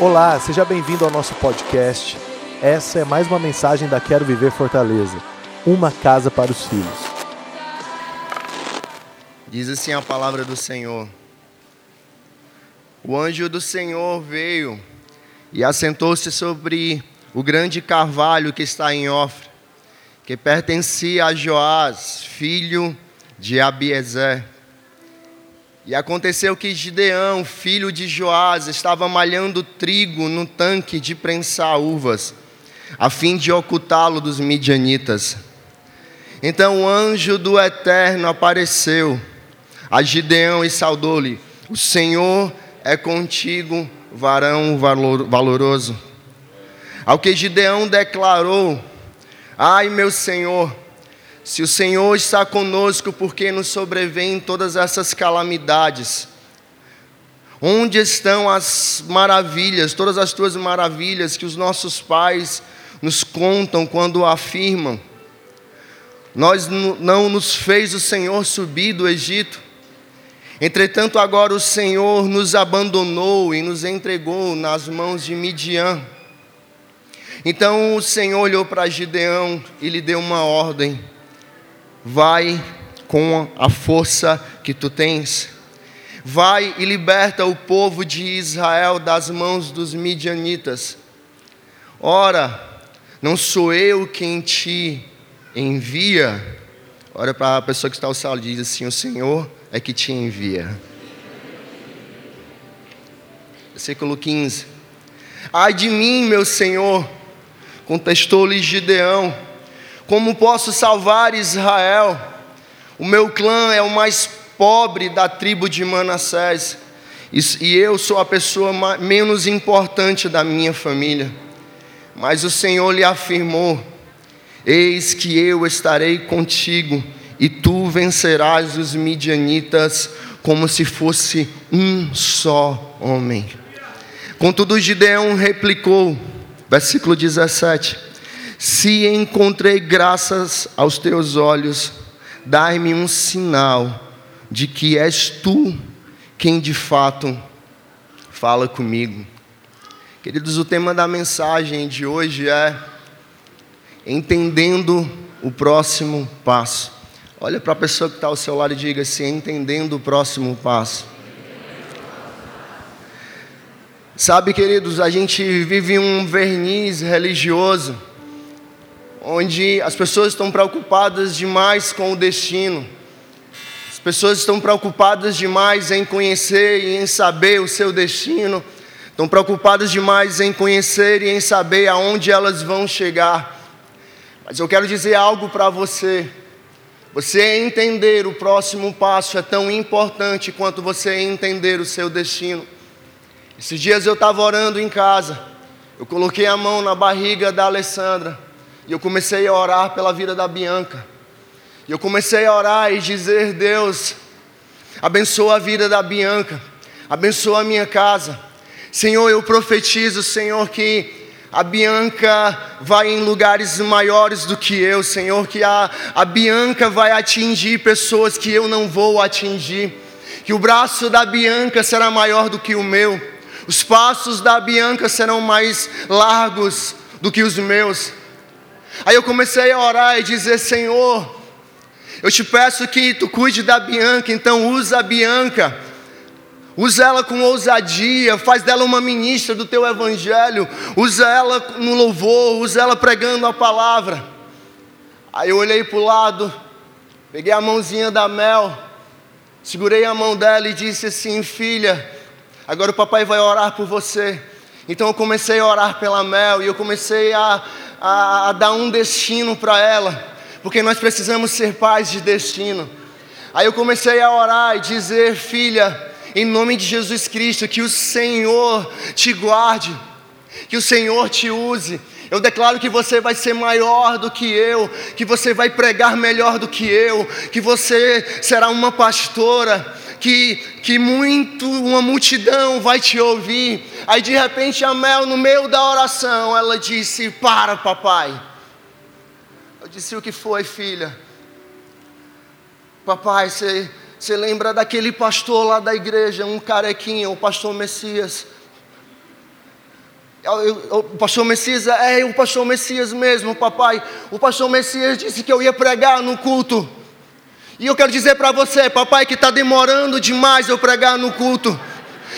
Olá, seja bem-vindo ao nosso podcast. Essa é mais uma mensagem da Quero Viver Fortaleza uma casa para os filhos. Diz assim a palavra do Senhor: O anjo do Senhor veio e assentou-se sobre o grande carvalho que está em Ofra, que pertencia a Joás, filho de Abiezer. E aconteceu que Gideão, filho de Joás, estava malhando trigo no tanque de prensar uvas, a fim de ocultá-lo dos midianitas. Então o anjo do Eterno apareceu a Gideão e saudou-lhe: O Senhor é contigo, varão valoroso. Ao que Gideão declarou: Ai, meu Senhor, se o Senhor está conosco, por que nos sobrevêm todas essas calamidades? Onde estão as maravilhas, todas as tuas maravilhas que os nossos pais nos contam quando afirmam? Nós não nos fez o Senhor subir do Egito. Entretanto, agora o Senhor nos abandonou e nos entregou nas mãos de Midian. Então o Senhor olhou para Gideão e lhe deu uma ordem Vai com a força que tu tens. Vai e liberta o povo de Israel das mãos dos midianitas. Ora, não sou eu quem te envia. Olha para a pessoa que está ao salão e diz assim: O Senhor é que te envia. Versículo 15: Ai de mim, meu Senhor, contestou-lhe Gideão como posso salvar Israel? O meu clã é o mais pobre da tribo de Manassés, e eu sou a pessoa menos importante da minha família. Mas o Senhor lhe afirmou: Eis que eu estarei contigo, e tu vencerás os midianitas como se fosse um só homem. Contudo, Gideão replicou, versículo 17: se encontrei graças aos teus olhos, dai-me um sinal de que és tu quem de fato fala comigo. Queridos, o tema da mensagem de hoje é entendendo o próximo passo. Olha para a pessoa que está ao seu lado e diga assim: entendendo o próximo passo. Sabe, queridos, a gente vive um verniz religioso onde as pessoas estão preocupadas demais com o destino. As pessoas estão preocupadas demais em conhecer e em saber o seu destino. Estão preocupadas demais em conhecer e em saber aonde elas vão chegar. Mas eu quero dizer algo para você. Você entender o próximo passo é tão importante quanto você entender o seu destino. Esses dias eu estava orando em casa. Eu coloquei a mão na barriga da Alessandra. E eu comecei a orar pela vida da Bianca. E eu comecei a orar e dizer: Deus, abençoa a vida da Bianca, abençoa a minha casa. Senhor, eu profetizo, Senhor, que a Bianca vai em lugares maiores do que eu, Senhor, que a, a Bianca vai atingir pessoas que eu não vou atingir, que o braço da Bianca será maior do que o meu, os passos da Bianca serão mais largos do que os meus. Aí eu comecei a orar e dizer: Senhor, eu te peço que tu cuide da Bianca, então usa a Bianca. Usa ela com ousadia, faz dela uma ministra do teu evangelho, usa ela no louvor, usa ela pregando a palavra. Aí eu olhei para o lado, peguei a mãozinha da Mel, segurei a mão dela e disse assim: Filha, agora o papai vai orar por você. Então eu comecei a orar pela Mel e eu comecei a, a, a dar um destino para ela, porque nós precisamos ser pais de destino. Aí eu comecei a orar e dizer, filha, em nome de Jesus Cristo, que o Senhor te guarde, que o Senhor te use. Eu declaro que você vai ser maior do que eu, que você vai pregar melhor do que eu, que você será uma pastora, que, que muito, uma multidão vai te ouvir. Aí de repente a Mel, no meio da oração, ela disse: Para, papai. Eu disse: O que foi, filha? Papai, você, você lembra daquele pastor lá da igreja, um carequinho, o pastor Messias? o pastor Messias, é o pastor Messias mesmo, papai. O pastor Messias disse que eu ia pregar no culto. E eu quero dizer para você, papai, que está demorando demais eu pregar no culto.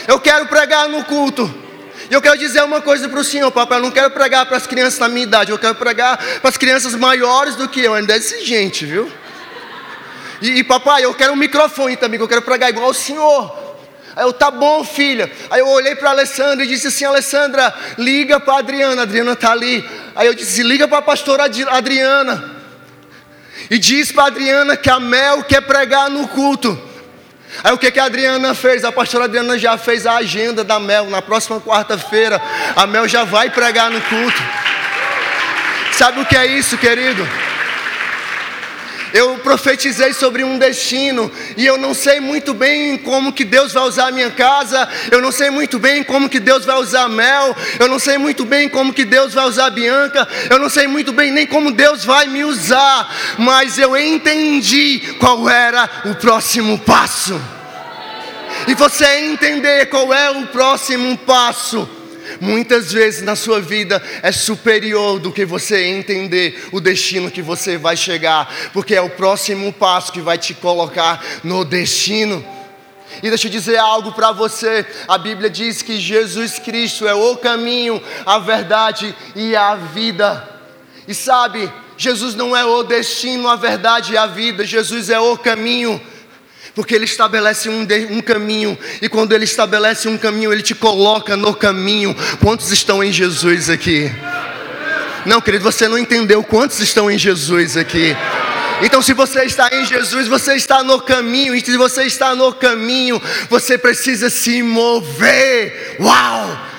Eu quero pregar no culto. E eu quero dizer uma coisa para o senhor, papai. Eu não quero pregar para as crianças da minha idade. Eu quero pregar para as crianças maiores do que eu. Ainda é exigente, viu? E, e papai, eu quero um microfone também. Que eu quero pregar igual o senhor. Aí eu, tá bom, filha. Aí eu olhei para Alessandra e disse assim: Alessandra, liga para a Adriana. A Adriana está ali. Aí eu disse: liga para a pastora Adriana. E diz para Adriana que a Mel quer pregar no culto. Aí o que, que a Adriana fez? A pastora Adriana já fez a agenda da Mel. Na próxima quarta-feira, a Mel já vai pregar no culto. Sabe o que é isso, querido? Eu profetizei sobre um destino e eu não sei muito bem como que Deus vai usar a minha casa, eu não sei muito bem como que Deus vai usar a Mel, eu não sei muito bem como que Deus vai usar a Bianca, eu não sei muito bem nem como Deus vai me usar, mas eu entendi qual era o próximo passo. E você entender qual é o próximo passo, muitas vezes na sua vida é superior do que você entender o destino que você vai chegar, porque é o próximo passo que vai te colocar no destino. E deixa eu dizer algo para você: a Bíblia diz que Jesus Cristo é o caminho, a verdade e a vida. E sabe, Jesus não é o destino, a verdade e a vida, Jesus é o caminho. Porque Ele estabelece um, de, um, caminho, e quando Ele estabelece um caminho, Ele te coloca no caminho. Quantos estão em Jesus aqui? Não, querido, você não entendeu quantos estão em Jesus aqui. Então, se você está em Jesus, você está no caminho, e se você está no caminho, você precisa se mover. Uau!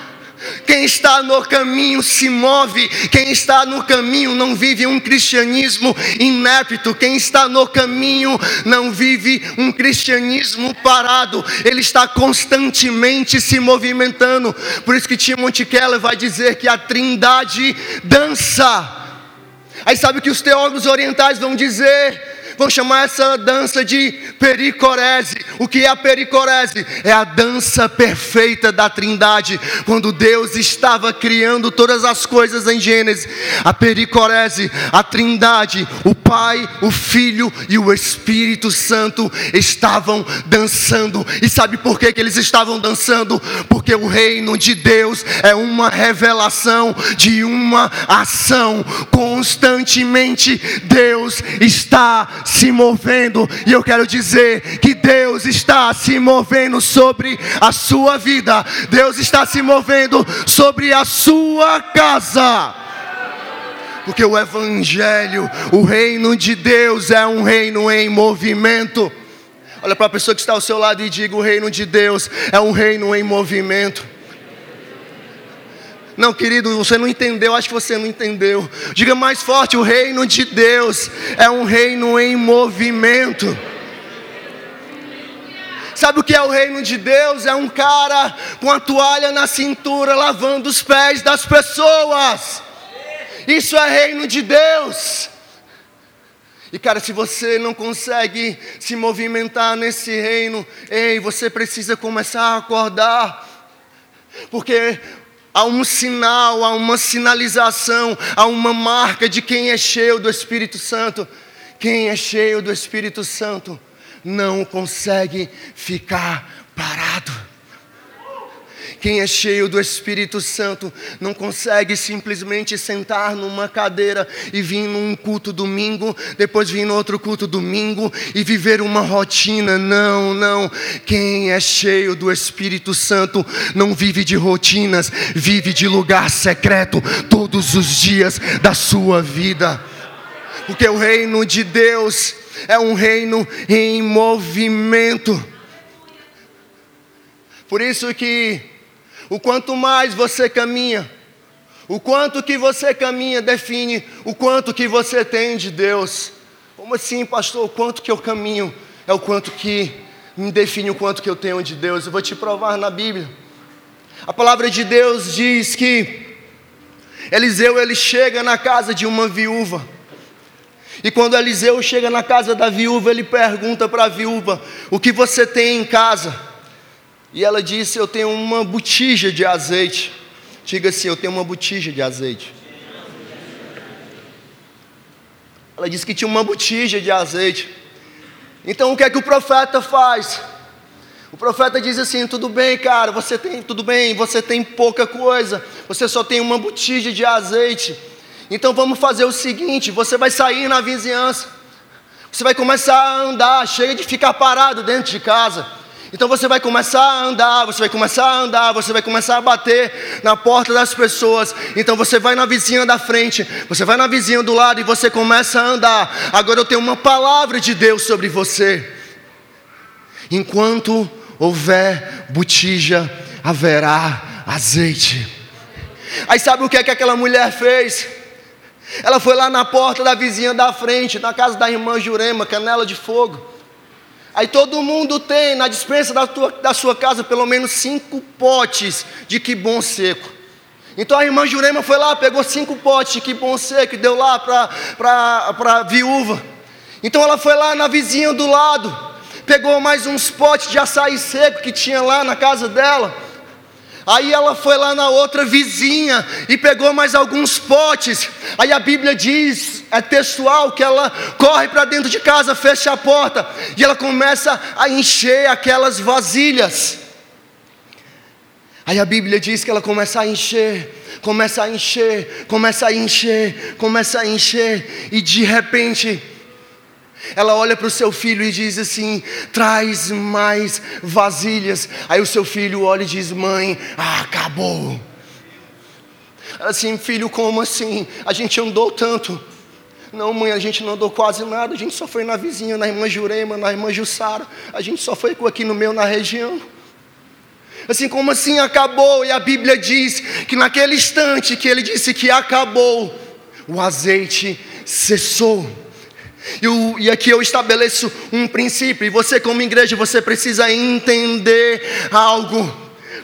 Quem está no caminho se move, quem está no caminho não vive um cristianismo inepto, quem está no caminho não vive um cristianismo parado, ele está constantemente se movimentando. Por isso que Timothy Keller vai dizer que a Trindade dança. Aí sabe o que os teólogos orientais vão dizer? Vão chamar essa dança de pericorese. O que é a pericorese? É a dança perfeita da Trindade. Quando Deus estava criando todas as coisas em Gênesis, a pericorese, a Trindade, o Pai, o Filho e o Espírito Santo estavam dançando. E sabe por que, que eles estavam dançando? Porque o reino de Deus é uma revelação de uma ação. Constantemente Deus está se movendo, e eu quero dizer que Deus está se movendo sobre a sua vida, Deus está se movendo sobre a sua casa. Porque o Evangelho, o reino de Deus é um reino em movimento. Olha para a pessoa que está ao seu lado e diga: o reino de Deus é um reino em movimento. Não, querido, você não entendeu, acho que você não entendeu. Diga mais forte: o reino de Deus é um reino em movimento. Sabe o que é o reino de Deus? É um cara com a toalha na cintura lavando os pés das pessoas. Isso é reino de Deus. E cara, se você não consegue se movimentar nesse reino, ei, você precisa começar a acordar. Porque há um sinal, há uma sinalização, há uma marca de quem é cheio do Espírito Santo. Quem é cheio do Espírito Santo não consegue ficar parado. Quem é cheio do Espírito Santo não consegue simplesmente sentar numa cadeira e vir num culto domingo, depois vir no outro culto domingo e viver uma rotina. Não, não. Quem é cheio do Espírito Santo não vive de rotinas, vive de lugar secreto todos os dias da sua vida. Porque o reino de Deus é um reino em movimento. Por isso que o quanto mais você caminha, o quanto que você caminha define o quanto que você tem de Deus. Como assim, pastor? O quanto que eu caminho é o quanto que me define o quanto que eu tenho de Deus. Eu vou te provar na Bíblia. A palavra de Deus diz que Eliseu ele chega na casa de uma viúva. E quando Eliseu chega na casa da viúva, ele pergunta para a viúva: O que você tem em casa? E ela disse: Eu tenho uma botija de azeite. Diga assim: Eu tenho uma botija de azeite. Ela disse que tinha uma botija de azeite. Então o que é que o profeta faz? O profeta diz assim: tudo bem, cara, você tem, tudo bem, você tem pouca coisa, você só tem uma botija de azeite. Então vamos fazer o seguinte: você vai sair na vizinhança, você vai começar a andar, chega de ficar parado dentro de casa. Então você vai começar a andar, você vai começar a andar, você vai começar a bater na porta das pessoas. Então você vai na vizinha da frente, você vai na vizinha do lado e você começa a andar. Agora eu tenho uma palavra de Deus sobre você. Enquanto houver botija, haverá azeite. Aí sabe o que é que aquela mulher fez? Ela foi lá na porta da vizinha da frente, na casa da irmã Jurema, canela de fogo. Aí todo mundo tem na dispensa da, tua, da sua casa pelo menos cinco potes de que bom seco. Então a irmã Jurema foi lá, pegou cinco potes de que bom seco e deu lá para a viúva. Então ela foi lá na vizinha do lado, pegou mais uns potes de açaí seco que tinha lá na casa dela Aí ela foi lá na outra vizinha e pegou mais alguns potes. Aí a Bíblia diz, é textual, que ela corre para dentro de casa, fecha a porta e ela começa a encher aquelas vasilhas. Aí a Bíblia diz que ela começa a encher, começa a encher, começa a encher, começa a encher, e de repente ela olha para o seu filho e diz assim: traz mais vasilhas. Aí o seu filho olha e diz: mãe, acabou. Assim, filho, como assim? A gente andou tanto. Não, mãe, a gente não andou quase nada. A gente só foi na vizinha, na irmã Jurema, na irmã Jussara. A gente só foi aqui no meu, na região. Assim, como assim acabou? E a Bíblia diz que naquele instante que ele disse que acabou, o azeite cessou. E, e aqui eu estabeleço um princípio, e você, como igreja, você precisa entender algo.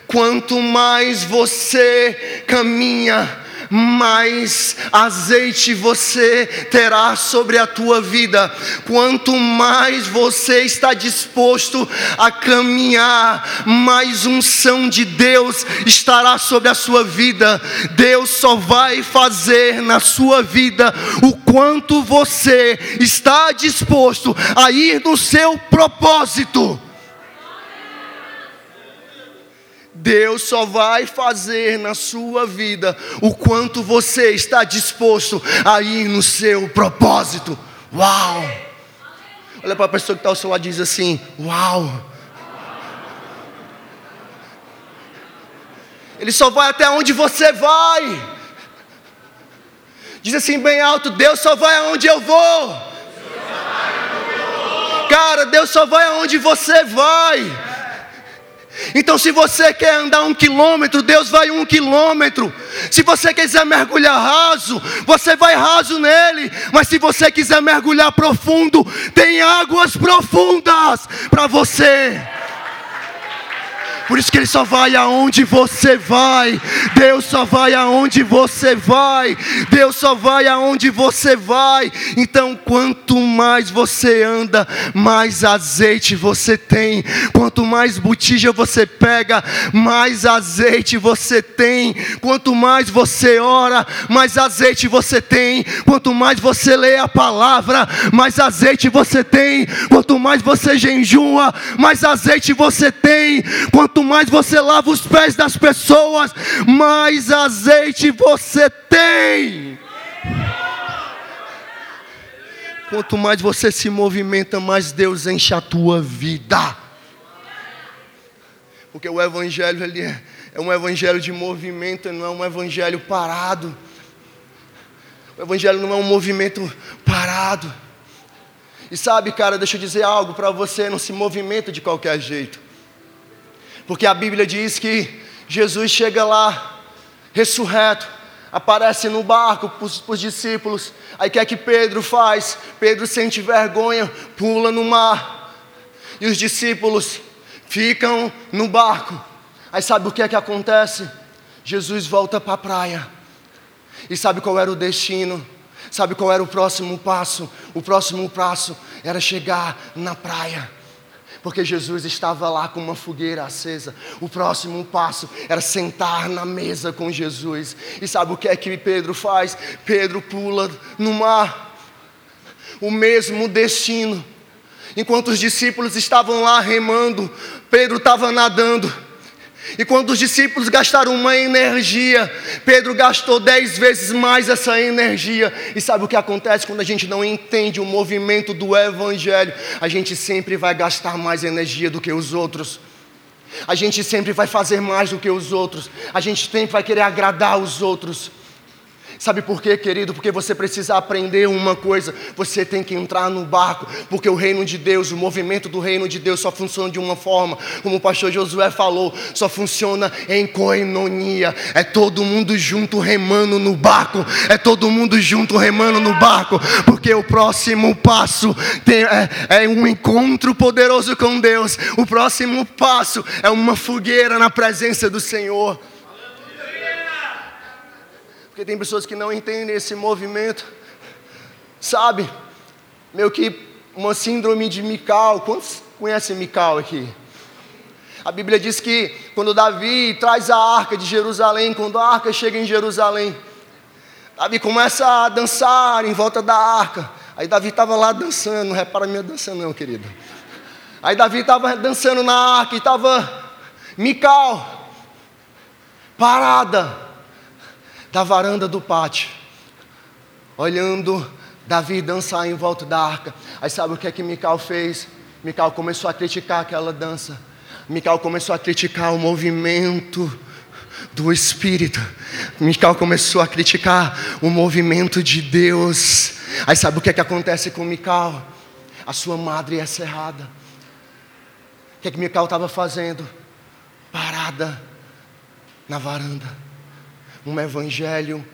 Quanto mais você caminha mais azeite você terá sobre a tua vida. Quanto mais você está disposto a caminhar, mais unção de Deus estará sobre a sua vida. Deus só vai fazer na sua vida o quanto você está disposto a ir no seu propósito. Deus só vai fazer na sua vida o quanto você está disposto a ir no seu propósito. Uau! Olha para a pessoa que está ao seu lado e diz assim: Uau! Ele só vai até onde você vai. Diz assim bem alto: Deus só vai aonde eu vou. Cara, Deus só vai aonde você vai. Então, se você quer andar um quilômetro, Deus vai um quilômetro. Se você quiser mergulhar raso, você vai raso nele. Mas se você quiser mergulhar profundo, tem águas profundas para você. Por isso que Ele só vai aonde você vai. Deus só vai aonde você vai. Deus só vai aonde você vai. Então, quanto mais você anda, mais azeite você tem. Quanto mais botija você pega, mais azeite você tem. Quanto mais você ora, mais azeite você tem. Quanto mais você lê a palavra, mais azeite você tem. Quanto mais você jejua, mais azeite você tem. Quanto Quanto mais você lava os pés das pessoas, mais azeite você tem. Quanto mais você se movimenta, mais Deus enche a tua vida. Porque o Evangelho ele é, é um Evangelho de movimento, não é um Evangelho parado. O Evangelho não é um movimento parado. E sabe, cara, deixa eu dizer algo para você: não se movimenta de qualquer jeito. Porque a Bíblia diz que Jesus chega lá, ressurreto, aparece no barco para os discípulos. Aí que é que Pedro faz? Pedro sente vergonha, pula no mar. E os discípulos ficam no barco. Aí sabe o que é que acontece? Jesus volta para a praia. E sabe qual era o destino? Sabe qual era o próximo passo? O próximo passo era chegar na praia. Porque Jesus estava lá com uma fogueira acesa. O próximo passo era sentar na mesa com Jesus. E sabe o que é que Pedro faz? Pedro pula no mar. O mesmo destino. Enquanto os discípulos estavam lá remando, Pedro estava nadando. E quando os discípulos gastaram uma energia, Pedro gastou dez vezes mais essa energia. E sabe o que acontece quando a gente não entende o movimento do Evangelho? A gente sempre vai gastar mais energia do que os outros. A gente sempre vai fazer mais do que os outros. A gente sempre vai querer agradar os outros. Sabe por quê, querido? Porque você precisa aprender uma coisa: você tem que entrar no barco, porque o reino de Deus, o movimento do reino de Deus só funciona de uma forma, como o pastor Josué falou, só funciona em coenonia. É todo mundo junto remando no barco, é todo mundo junto remando no barco, porque o próximo passo tem, é, é um encontro poderoso com Deus, o próximo passo é uma fogueira na presença do Senhor. Porque tem pessoas que não entendem esse movimento. Sabe? Meio que uma síndrome de Mical. Quantos conhecem Mical aqui? A Bíblia diz que quando Davi traz a arca de Jerusalém, quando a arca chega em Jerusalém, Davi começa a dançar em volta da arca. Aí Davi estava lá dançando, não repara minha dança não, querido. Aí Davi estava dançando na arca e estava Mical parada da varanda do pátio, olhando Davi dançar em volta da arca. Aí sabe o que é que Mical fez? Mical começou a criticar aquela dança. Mical começou a criticar o movimento do Espírito. Mical começou a criticar o movimento de Deus. Aí sabe o que é que acontece com Mical? A sua madre é cerrada. O que é que Mical estava fazendo? Parada na varanda um evangelho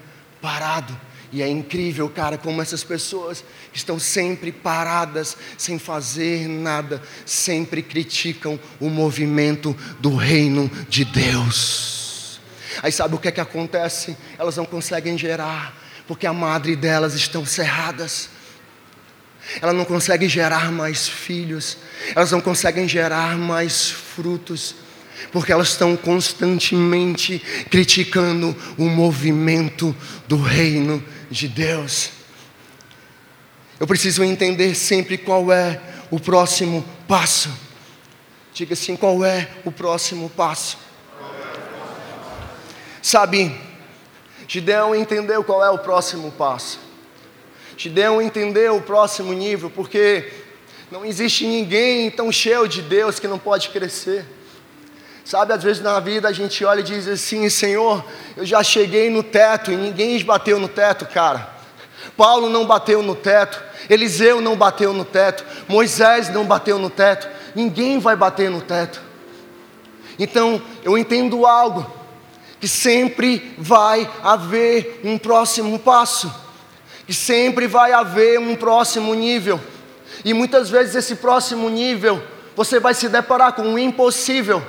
parado. E é incrível, cara, como essas pessoas estão sempre paradas, sem fazer nada, sempre criticam o movimento do reino de Deus. Aí sabe o que é que acontece? Elas não conseguem gerar, porque a madre delas estão cerradas. Ela não consegue gerar mais filhos, elas não conseguem gerar mais frutos porque elas estão constantemente criticando o movimento do reino de Deus. Eu preciso entender sempre qual é o próximo passo. Diga assim: qual é o próximo passo? Sabe, Gideão entendeu qual é o próximo passo. Gideão entendeu o próximo nível, porque não existe ninguém tão cheio de Deus que não pode crescer. Sabe, às vezes na vida a gente olha e diz assim: Senhor, eu já cheguei no teto e ninguém bateu no teto, cara. Paulo não bateu no teto, Eliseu não bateu no teto, Moisés não bateu no teto, ninguém vai bater no teto. Então eu entendo algo, que sempre vai haver um próximo passo, que sempre vai haver um próximo nível, e muitas vezes esse próximo nível você vai se deparar com o impossível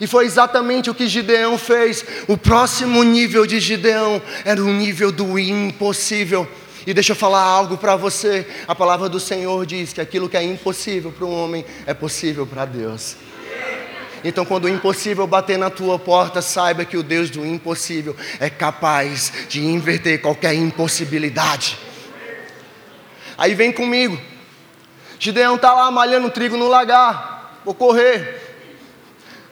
e foi exatamente o que Gideão fez. O próximo nível de Gideão era o nível do impossível. E deixa eu falar algo para você. A palavra do Senhor diz que aquilo que é impossível para um homem é possível para Deus. Então, quando o impossível bater na tua porta, saiba que o Deus do impossível é capaz de inverter qualquer impossibilidade. Aí vem comigo. Gideão está lá malhando trigo no lagar. Vou correr.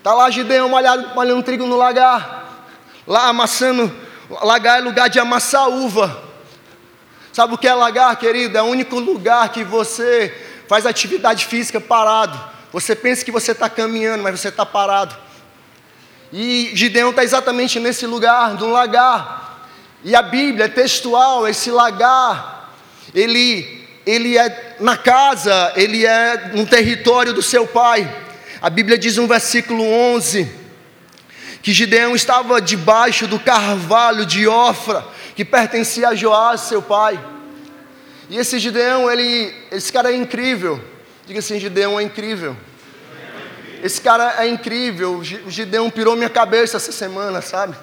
Está lá Gideão malhando, malhando trigo no lagar. Lá amassando. Lagar é lugar de amassar uva. Sabe o que é lagar, querido? É o único lugar que você faz atividade física parado. Você pensa que você está caminhando, mas você está parado. E Gideão está exatamente nesse lugar, no lagar. E a Bíblia é textual, esse lagar, ele, ele é na casa, ele é no território do seu pai. A Bíblia diz no versículo 11 que Gideão estava debaixo do carvalho de Ofra, que pertencia a Joás, seu pai. E esse Gideão, ele, esse cara é incrível. Diga assim, Gideão é incrível. Esse cara é incrível. O Gideão pirou minha cabeça essa semana, sabe?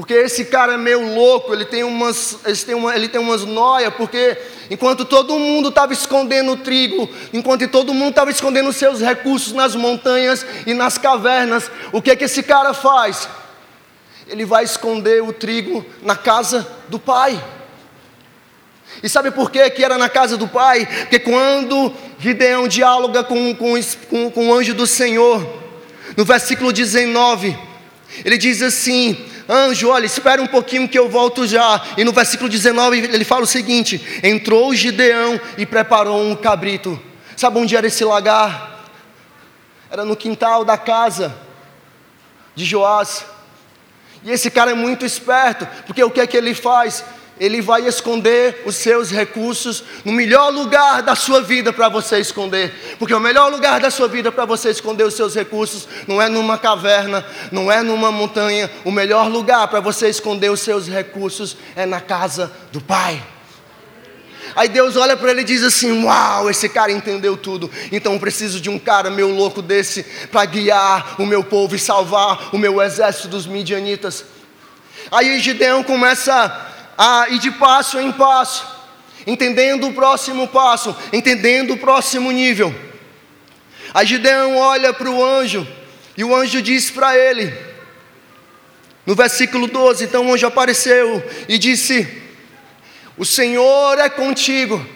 Porque esse cara é meio louco, ele tem umas, ele tem uma, ele tem umas noias, porque enquanto todo mundo estava escondendo o trigo, enquanto todo mundo estava escondendo seus recursos nas montanhas e nas cavernas, o que que esse cara faz? Ele vai esconder o trigo na casa do pai. E sabe por que, que era na casa do pai? Porque quando Gideão dialoga com, com, com, com o anjo do Senhor, no versículo 19, ele diz assim: Anjo, olha, espera um pouquinho que eu volto já. E no versículo 19 ele fala o seguinte: Entrou Gideão e preparou um cabrito. Sabe onde era esse lagar? Era no quintal da casa de Joás. E esse cara é muito esperto, porque o que é que ele faz? Ele vai esconder os seus recursos no melhor lugar da sua vida para você esconder. Porque o melhor lugar da sua vida para você esconder os seus recursos não é numa caverna, não é numa montanha. O melhor lugar para você esconder os seus recursos é na casa do Pai. Aí Deus olha para ele e diz assim: Uau, esse cara entendeu tudo. Então preciso de um cara meio louco desse para guiar o meu povo e salvar o meu exército dos midianitas. Aí Gideão começa a ir de passo em passo, entendendo o próximo passo, entendendo o próximo nível. Aí Gideão olha para o anjo, e o anjo diz para ele, no versículo 12: então o anjo apareceu e disse: O Senhor é contigo.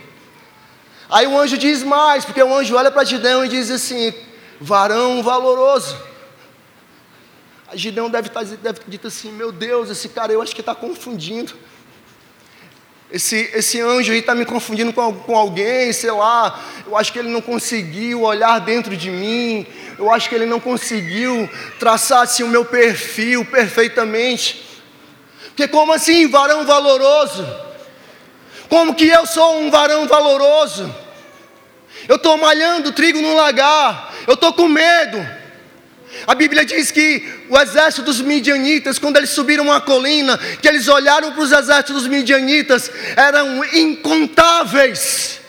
Aí o anjo diz mais, porque o anjo olha para Gideão e diz assim: varão valoroso. Aí Gideão deve, estar, tá, deve dito assim: Meu Deus, esse cara eu acho que está confundindo. Esse, esse anjo aí está me confundindo com, com alguém, sei lá. Eu acho que ele não conseguiu olhar dentro de mim. Eu acho que ele não conseguiu traçar assim, o meu perfil perfeitamente. Porque, como assim, varão valoroso? Como que eu sou um varão valoroso? Eu estou malhando trigo no lagar. Eu estou com medo. A Bíblia diz que o exército dos midianitas, quando eles subiram uma colina, que eles olharam para os exércitos dos midianitas, eram incontáveis.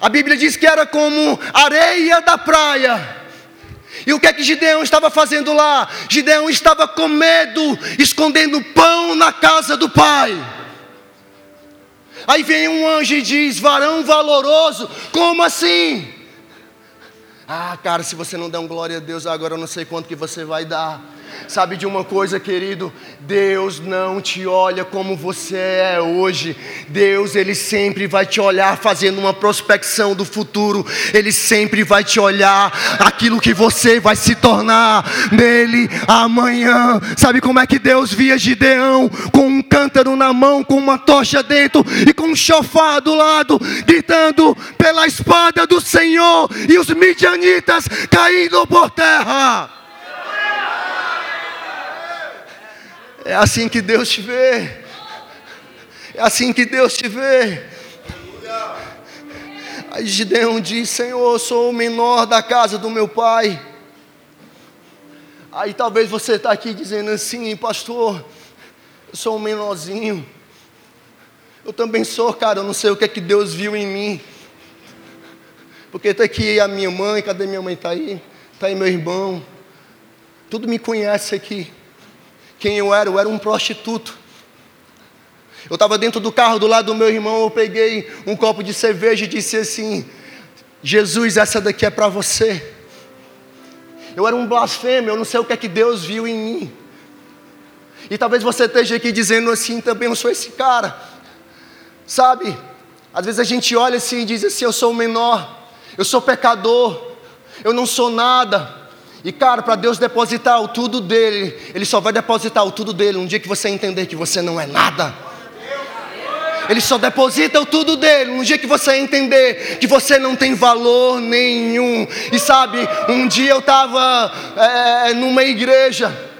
A Bíblia diz que era como areia da praia. E o que é que Gideão estava fazendo lá? Gideão estava com medo, escondendo pão na casa do pai. Aí vem um anjo e diz: varão valoroso, como assim? Ah, cara, se você não der um glória a Deus agora, eu não sei quanto que você vai dar. Sabe de uma coisa, querido? Deus não te olha como você é hoje. Deus, Ele sempre vai te olhar fazendo uma prospecção do futuro. Ele sempre vai te olhar aquilo que você vai se tornar nele amanhã. Sabe como é que Deus via Gideão com um cântaro na mão, com uma tocha dentro e com um chofar do lado, gritando pela espada do Senhor e os midianitas caindo por terra. É assim que Deus te vê. É assim que Deus te vê. Aí Gideão diz: Senhor, sou o menor da casa do meu pai. Aí talvez você está aqui dizendo assim, pastor, eu sou um menorzinho. Eu também sou, cara, eu não sei o que é que Deus viu em mim. Porque está aqui a minha mãe, cadê minha mãe? Está aí, está aí meu irmão. Tudo me conhece aqui quem eu era, eu era um prostituto. Eu estava dentro do carro do lado do meu irmão, eu peguei um copo de cerveja e disse assim: Jesus, essa daqui é para você. Eu era um blasfêmio, eu não sei o que é que Deus viu em mim. E talvez você esteja aqui dizendo assim também, eu sou esse cara. Sabe? Às vezes a gente olha assim e diz assim: eu sou o menor, eu sou pecador, eu não sou nada. E cara, para Deus depositar o tudo dele, Ele só vai depositar o tudo dele um dia que você entender que você não é nada. Ele só deposita o tudo dele um dia que você entender que você não tem valor nenhum. E sabe, um dia eu estava é, numa igreja.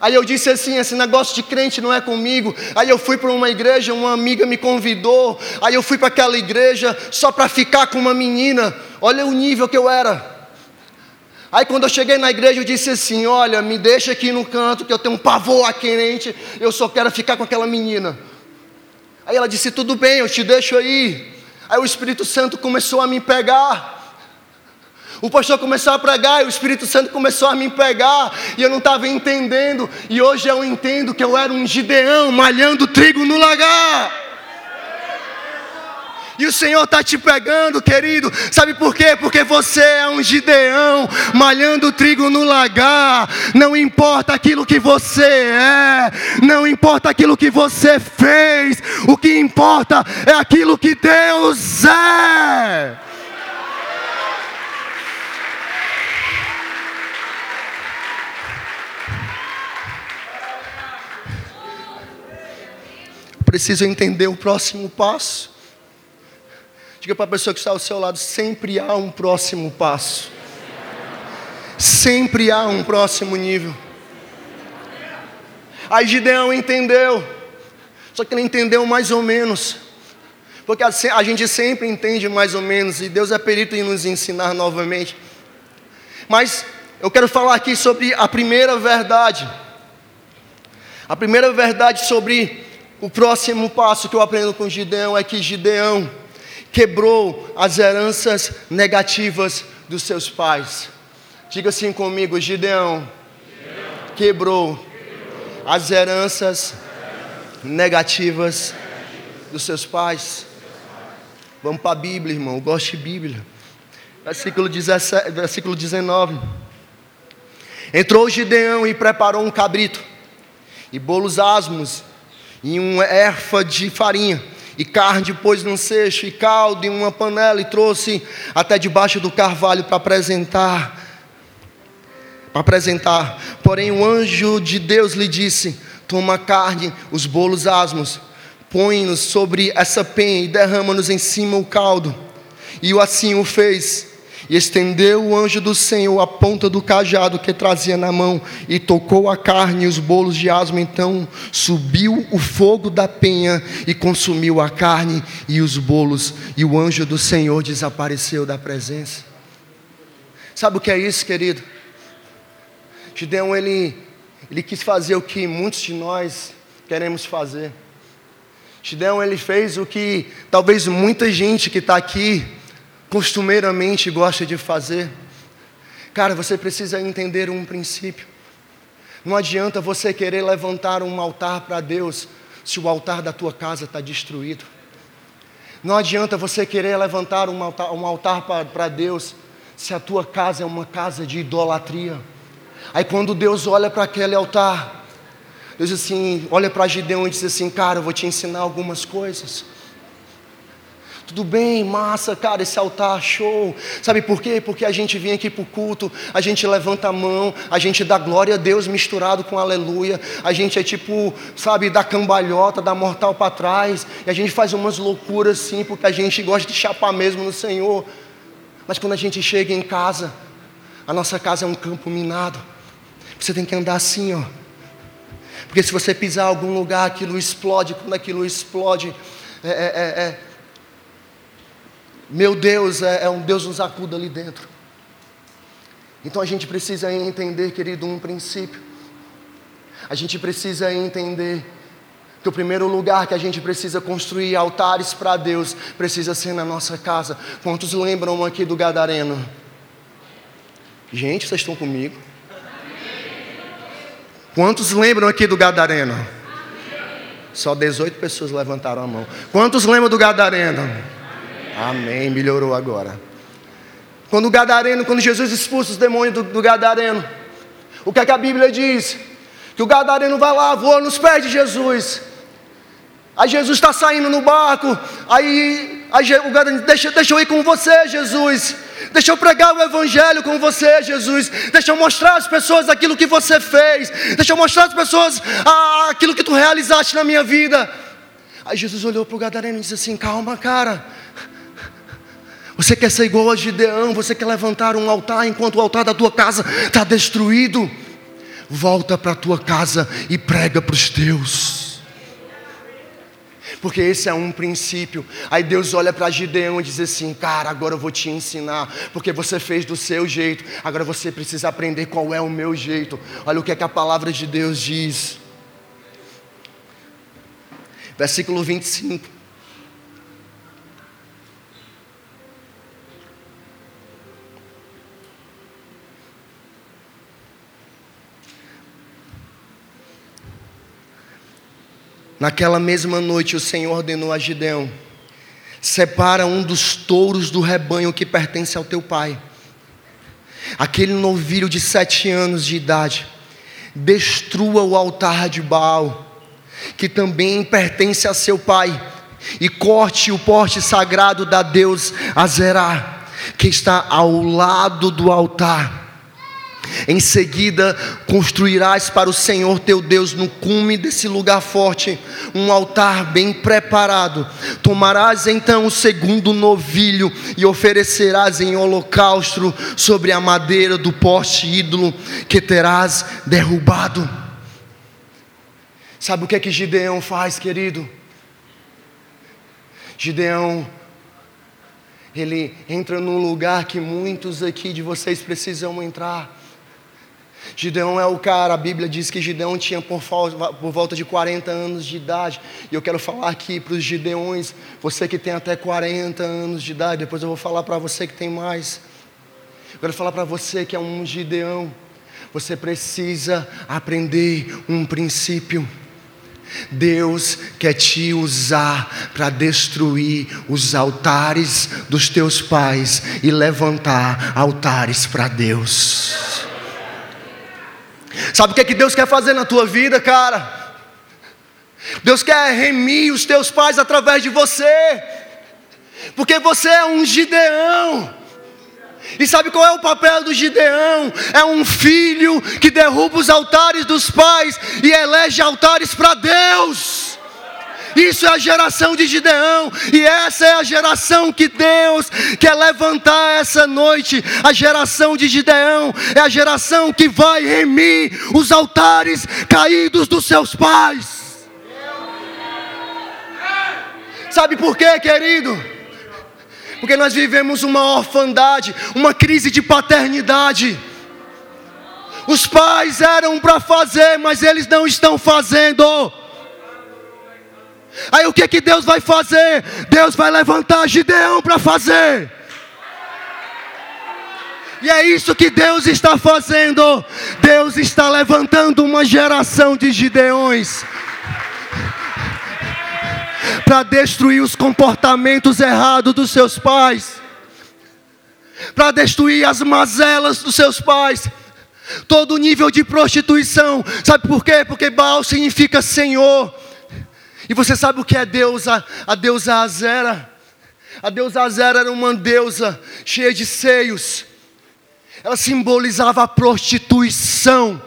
Aí eu disse assim: esse negócio de crente não é comigo. Aí eu fui para uma igreja, uma amiga me convidou. Aí eu fui para aquela igreja só para ficar com uma menina. Olha o nível que eu era. Aí quando eu cheguei na igreja, eu disse assim: Olha, me deixa aqui no canto, que eu tenho um pavor a eu só quero ficar com aquela menina. Aí ela disse: Tudo bem, eu te deixo aí. Aí o Espírito Santo começou a me pegar. O pastor começou a pregar e o Espírito Santo começou a me pegar e eu não estava entendendo. E hoje eu entendo que eu era um gideão malhando trigo no lagar. E o Senhor está te pegando, querido. Sabe por quê? Porque você é um gideão malhando trigo no lagar. Não importa aquilo que você é, não importa aquilo que você fez. O que importa é aquilo que Deus é. Preciso entender o próximo passo. Diga para a pessoa que está ao seu lado: sempre há um próximo passo. Sempre há um próximo nível. Aí Gideão entendeu, só que ele entendeu mais ou menos, porque a gente sempre entende mais ou menos, e Deus é perito em nos ensinar novamente. Mas eu quero falar aqui sobre a primeira verdade, a primeira verdade sobre o próximo passo que eu aprendo com Gideão é que Gideão, quebrou as heranças negativas dos seus pais. Diga assim comigo, Gideão, quebrou as heranças negativas dos seus pais. Vamos para a Bíblia, irmão. Eu gosto de Bíblia. Versículo, 17, versículo 19. Entrou Gideão e preparou um cabrito, e bolos asmos, e uma erfa de farinha e carne pôs num cesto, e caldo em uma panela, e trouxe até debaixo do carvalho para apresentar. Para apresentar. Porém, o anjo de Deus lhe disse: Toma carne, os bolos asmos, põe-nos sobre essa penha e derrama-nos em cima o caldo. E assim o fez. E estendeu o anjo do Senhor a ponta do cajado que trazia na mão, e tocou a carne e os bolos de asmo. Então subiu o fogo da penha e consumiu a carne e os bolos, e o anjo do Senhor desapareceu da presença. Sabe o que é isso, querido? Gideão, ele, ele quis fazer o que muitos de nós queremos fazer. Gideão, ele fez o que talvez muita gente que está aqui costumeiramente gosta de fazer. Cara, você precisa entender um princípio. Não adianta você querer levantar um altar para Deus se o altar da tua casa está destruído. Não adianta você querer levantar um altar, um altar para Deus se a tua casa é uma casa de idolatria. Aí quando Deus olha para aquele altar, Deus assim, olha para Gideão e diz assim, cara, eu vou te ensinar algumas coisas. Tudo bem, massa, cara, esse altar, show. Sabe por quê? Porque a gente vem aqui para o culto, a gente levanta a mão, a gente dá glória a Deus misturado com aleluia. A gente é tipo, sabe, da cambalhota, da mortal para trás. E a gente faz umas loucuras assim, porque a gente gosta de chapar mesmo no Senhor. Mas quando a gente chega em casa, a nossa casa é um campo minado. Você tem que andar assim, ó. Porque se você pisar em algum lugar, aquilo explode. Quando aquilo explode, é, é, é, é meu Deus é, é um Deus nos acuda ali dentro. Então a gente precisa entender, querido, um princípio. A gente precisa entender que o primeiro lugar que a gente precisa construir altares para Deus precisa ser na nossa casa. Quantos lembram aqui do Gadareno? Gente, vocês estão comigo? Quantos lembram aqui do Gadareno? Só 18 pessoas levantaram a mão. Quantos lembram do Gadareno? Amém, melhorou agora. Quando o Gadareno, quando Jesus expulsa os demônios do, do Gadareno, o que é que a Bíblia diz? Que o Gadareno vai lá, voa nos pés de Jesus. Aí Jesus está saindo no barco, aí, aí o Gadareno, deixa, deixa eu ir com você, Jesus. Deixa eu pregar o Evangelho com você, Jesus. Deixa eu mostrar às pessoas aquilo que você fez. Deixa eu mostrar às pessoas aquilo que tu realizaste na minha vida. Aí Jesus olhou para o Gadareno e disse assim: Calma, cara. Você quer ser igual a Gideão, você quer levantar um altar enquanto o altar da tua casa está destruído. Volta para a tua casa e prega para os teus. Porque esse é um princípio. Aí Deus olha para Gideão e diz assim: Cara, agora eu vou te ensinar. Porque você fez do seu jeito. Agora você precisa aprender qual é o meu jeito. Olha o que, é que a palavra de Deus diz. Versículo 25. Naquela mesma noite, o Senhor ordenou a Gideão: separa um dos touros do rebanho que pertence ao teu pai, aquele novilho de sete anos de idade, destrua o altar de Baal, que também pertence a seu pai, e corte o porte sagrado da Deus Azerá, que está ao lado do altar em seguida, construirás para o Senhor teu Deus no cume desse lugar forte um altar bem preparado. Tomarás então o segundo novilho e oferecerás em holocausto sobre a madeira do poste ídolo que terás derrubado. Sabe o que é que Gideão faz, querido? Gideão ele entra num lugar que muitos aqui de vocês precisam entrar. Gideão é o cara, a Bíblia diz que Gideão tinha por, por volta de 40 anos de idade. E eu quero falar aqui para os Gideões, você que tem até 40 anos de idade, depois eu vou falar para você que tem mais. Eu quero falar para você que é um Gideão. Você precisa aprender um princípio. Deus quer te usar para destruir os altares dos teus pais e levantar altares para Deus. Sabe o que, é que Deus quer fazer na tua vida, cara? Deus quer remir os teus pais através de você, porque você é um Gideão. E sabe qual é o papel do Gideão? É um filho que derruba os altares dos pais e elege altares para Deus. Isso é a geração de Gideão, e essa é a geração que Deus quer levantar essa noite. A geração de Gideão é a geração que vai remir os altares caídos dos seus pais. Sabe por quê, querido? Porque nós vivemos uma orfandade, uma crise de paternidade. Os pais eram para fazer, mas eles não estão fazendo. Aí o que que Deus vai fazer? Deus vai levantar Gideão para fazer. E é isso que Deus está fazendo. Deus está levantando uma geração de Gideões para destruir os comportamentos errados dos seus pais, para destruir as mazelas dos seus pais, todo nível de prostituição. Sabe por quê? Porque Baal significa Senhor. E você sabe o que é deusa? A deusa Azera. A deusa Azera era uma deusa cheia de seios. Ela simbolizava a prostituição.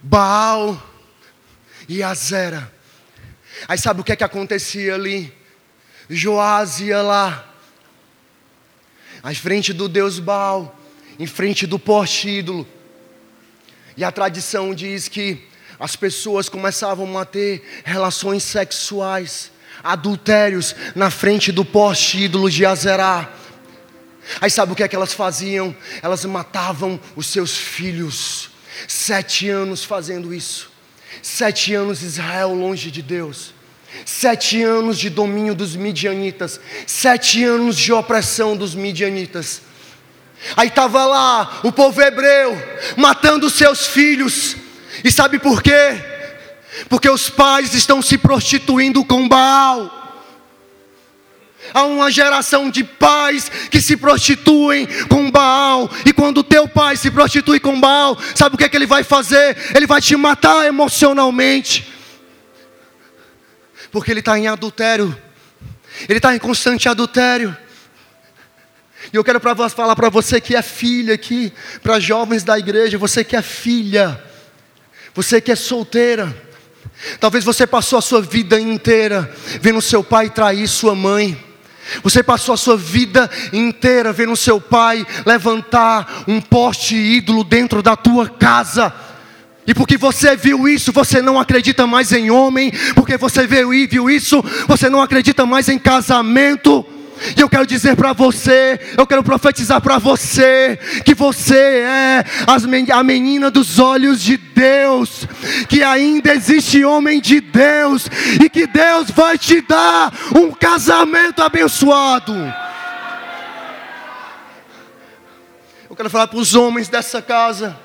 Baal e Azera. Aí sabe o que é que acontecia ali? Joás ia lá, à frente do deus Baal, em frente do poste ídolo. E a tradição diz que as pessoas começavam a ter relações sexuais, adultérios, na frente do poste ídolo de Azerá. Aí sabe o que é que elas faziam? Elas matavam os seus filhos. Sete anos fazendo isso. Sete anos Israel longe de Deus. Sete anos de domínio dos midianitas. Sete anos de opressão dos midianitas. Aí estava lá o povo hebreu matando seus filhos e sabe por quê? Porque os pais estão se prostituindo com Baal. Há uma geração de pais que se prostituem com Baal. E quando teu pai se prostitui com Baal, sabe o que, é que ele vai fazer? Ele vai te matar emocionalmente. Porque ele está em adultério. Ele está em constante adultério. E eu quero pra, falar para você que é filha aqui, para jovens da igreja, você que é filha. Você que é solteira, talvez você passou a sua vida inteira vendo seu pai trair sua mãe. Você passou a sua vida inteira vendo seu pai levantar um poste ídolo dentro da tua casa. E porque você viu isso, você não acredita mais em homem. Porque você viu e viu isso, você não acredita mais em casamento. E eu quero dizer para você, eu quero profetizar para você, que você é a menina dos olhos de Deus, que ainda existe homem de Deus, e que Deus vai te dar um casamento abençoado. Eu quero falar para os homens dessa casa,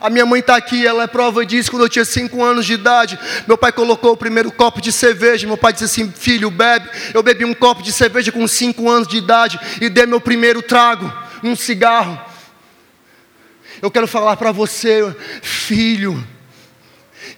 A minha mãe está aqui, ela é prova disso. Quando eu tinha cinco anos de idade, meu pai colocou o primeiro copo de cerveja. Meu pai disse assim: Filho, bebe. Eu bebi um copo de cerveja com cinco anos de idade e dei meu primeiro trago, um cigarro. Eu quero falar para você, filho,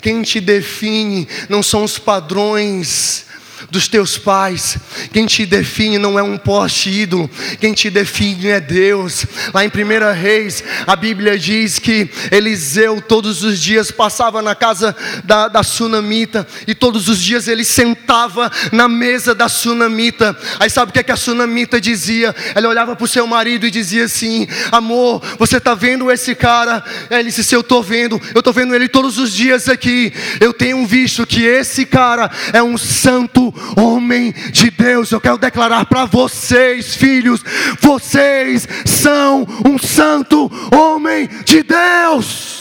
quem te define não são os padrões dos teus pais. Quem te define não é um poste ídolo, quem te define é Deus. Lá em 1 Reis, a Bíblia diz que Eliseu todos os dias passava na casa da, da sunamita e todos os dias ele sentava na mesa da sunamita. Aí sabe o que, é que a sunamita dizia? Ela olhava para o seu marido e dizia assim: Amor, você está vendo esse cara? Ele disse: Se eu estou vendo, eu estou vendo ele todos os dias aqui. Eu tenho visto que esse cara é um santo homem de Deus. Eu quero declarar para vocês, filhos, vocês são um santo homem de Deus.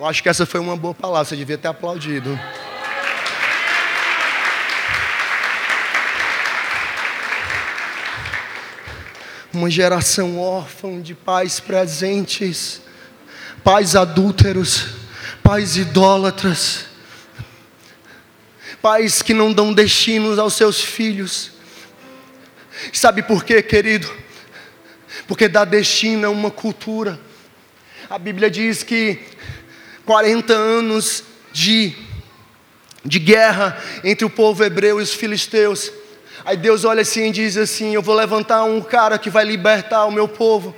Eu acho que essa foi uma boa palavra, você devia ter aplaudido. Uma geração órfã de pais presentes, pais adúlteros pais idólatras, pais que não dão destinos aos seus filhos. Sabe por quê, querido? Porque dar destino é uma cultura. A Bíblia diz que 40 anos de, de guerra entre o povo hebreu e os filisteus. Aí Deus olha assim e diz assim: Eu vou levantar um cara que vai libertar o meu povo.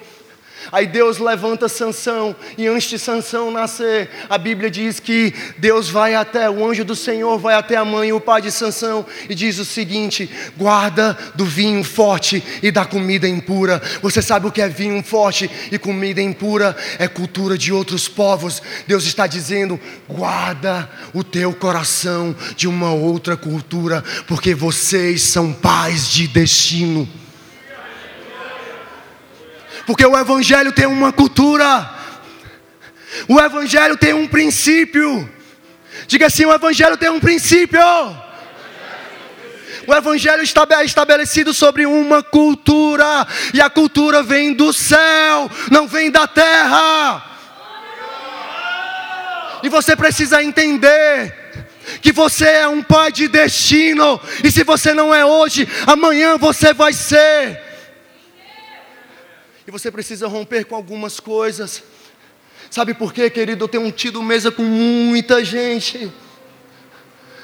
Aí Deus levanta Sansão, e antes de Sansão nascer, a Bíblia diz que Deus vai até, o anjo do Senhor vai até a mãe e o pai de Sansão e diz o seguinte: guarda do vinho forte e da comida impura. Você sabe o que é vinho forte e comida impura? É cultura de outros povos. Deus está dizendo: guarda o teu coração de uma outra cultura, porque vocês são pais de destino. Porque o Evangelho tem uma cultura, o Evangelho tem um princípio. Diga assim: o Evangelho tem um princípio. O Evangelho é estabelecido sobre uma cultura, e a cultura vem do céu, não vem da terra. E você precisa entender que você é um pai de destino, e se você não é hoje, amanhã você vai ser. E você precisa romper com algumas coisas. Sabe por quê, querido? Eu tenho tido mesa com muita gente.